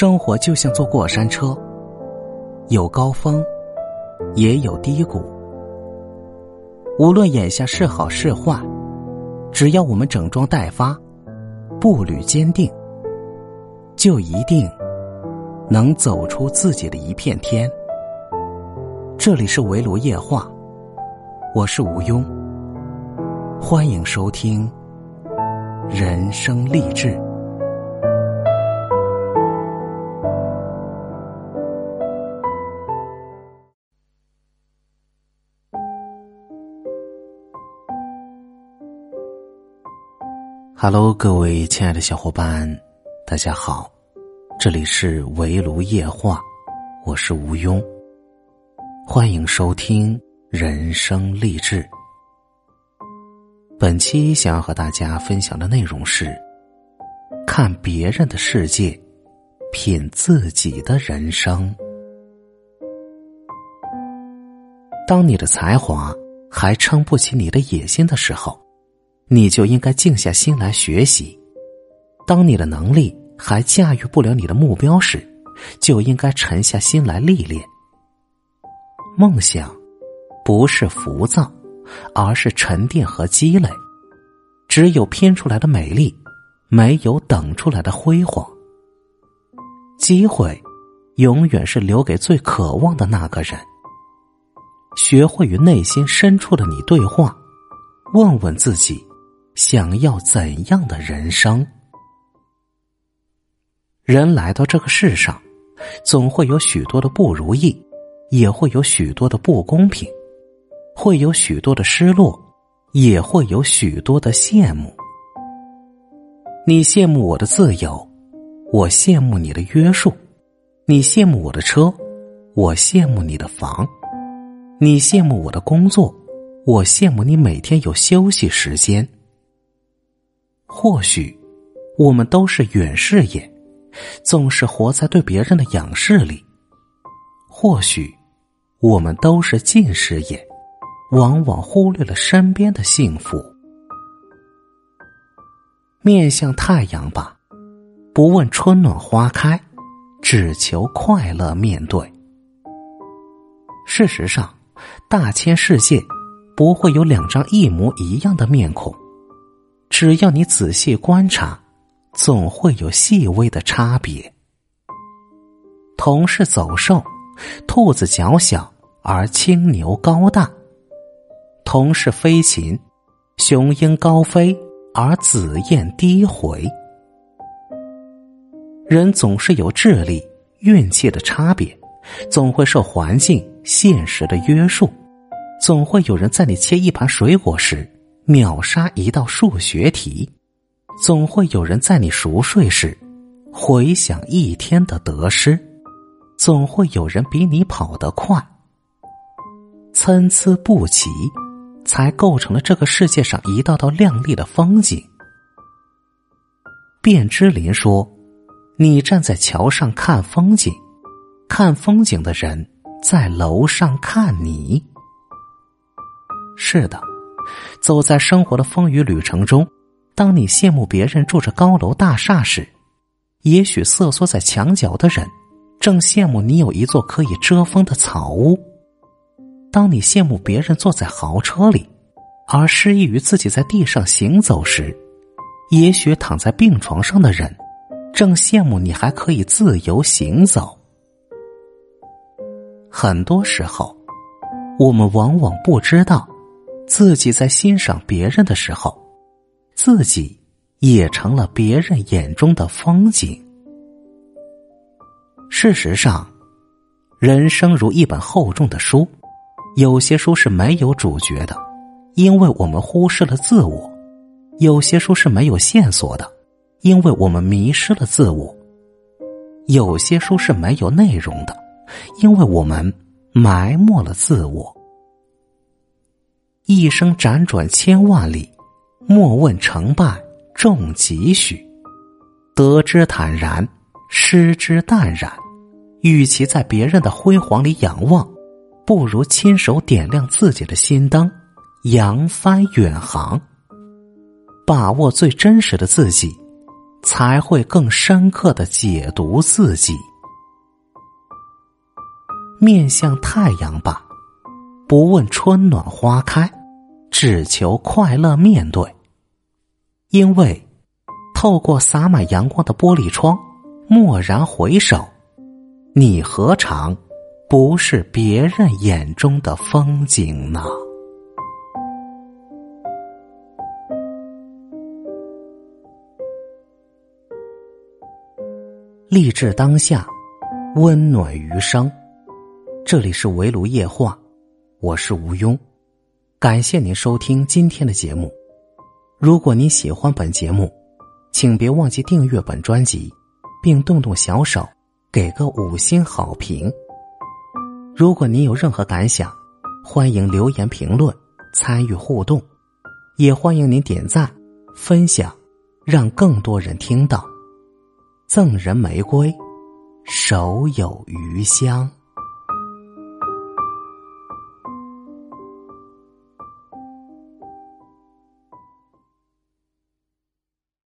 生活就像坐过山车，有高峰，也有低谷。无论眼下是好是坏，只要我们整装待发，步履坚定，就一定能走出自己的一片天。这里是围炉夜话，我是吴庸，欢迎收听人生励志。Hello，各位亲爱的小伙伴，大家好，这里是围炉夜话，我是吴庸，欢迎收听人生励志。本期想要和大家分享的内容是：看别人的世界，品自己的人生。当你的才华还撑不起你的野心的时候。你就应该静下心来学习。当你的能力还驾驭不了你的目标时，就应该沉下心来历练。梦想不是浮躁，而是沉淀和积累。只有拼出来的美丽，没有等出来的辉煌。机会永远是留给最渴望的那个人。学会与内心深处的你对话，问问自己。想要怎样的人生？人来到这个世上，总会有许多的不如意，也会有许多的不公平，会有许多的失落，也会有许多的羡慕。你羡慕我的自由，我羡慕你的约束；你羡慕我的车，我羡慕你的房；你羡慕我的工作，我羡慕你每天有休息时间。或许，我们都是远视眼，总是活在对别人的仰视里；或许，我们都是近视眼，往往忽略了身边的幸福。面向太阳吧，不问春暖花开，只求快乐面对。事实上，大千世界不会有两张一模一样的面孔。只要你仔细观察，总会有细微的差别。同是走兽，兔子脚小而青牛高大；同是飞禽，雄鹰高飞而紫燕低回。人总是有智力、运气的差别，总会受环境、现实的约束，总会有人在你切一盘水果时。秒杀一道数学题，总会有人在你熟睡时回想一天的得失，总会有人比你跑得快。参差不齐，才构成了这个世界上一道道亮丽的风景。卞之琳说：“你站在桥上看风景，看风景的人在楼上看你。”是的。走在生活的风雨旅程中，当你羡慕别人住着高楼大厦时，也许瑟缩在墙角的人，正羡慕你有一座可以遮风的草屋；当你羡慕别人坐在豪车里，而失意于自己在地上行走时，也许躺在病床上的人，正羡慕你还可以自由行走。很多时候，我们往往不知道。自己在欣赏别人的时候，自己也成了别人眼中的风景。事实上，人生如一本厚重的书，有些书是没有主角的，因为我们忽视了自我；有些书是没有线索的，因为我们迷失了自我；有些书是没有内容的，因为我们埋没了自我。一生辗转千万里，莫问成败重几许。得之坦然，失之淡然。与其在别人的辉煌里仰望，不如亲手点亮自己的心灯，扬帆远航。把握最真实的自己，才会更深刻的解读自己。面向太阳吧，不问春暖花开，只求快乐面对。因为透过洒满阳光的玻璃窗，蓦然回首，你何尝不是别人眼中的风景呢？励志当下，温暖余生。这里是围炉夜话，我是吴庸，感谢您收听今天的节目。如果您喜欢本节目，请别忘记订阅本专辑，并动动小手给个五星好评。如果您有任何感想，欢迎留言评论参与互动，也欢迎您点赞分享，让更多人听到。赠人玫瑰，手有余香。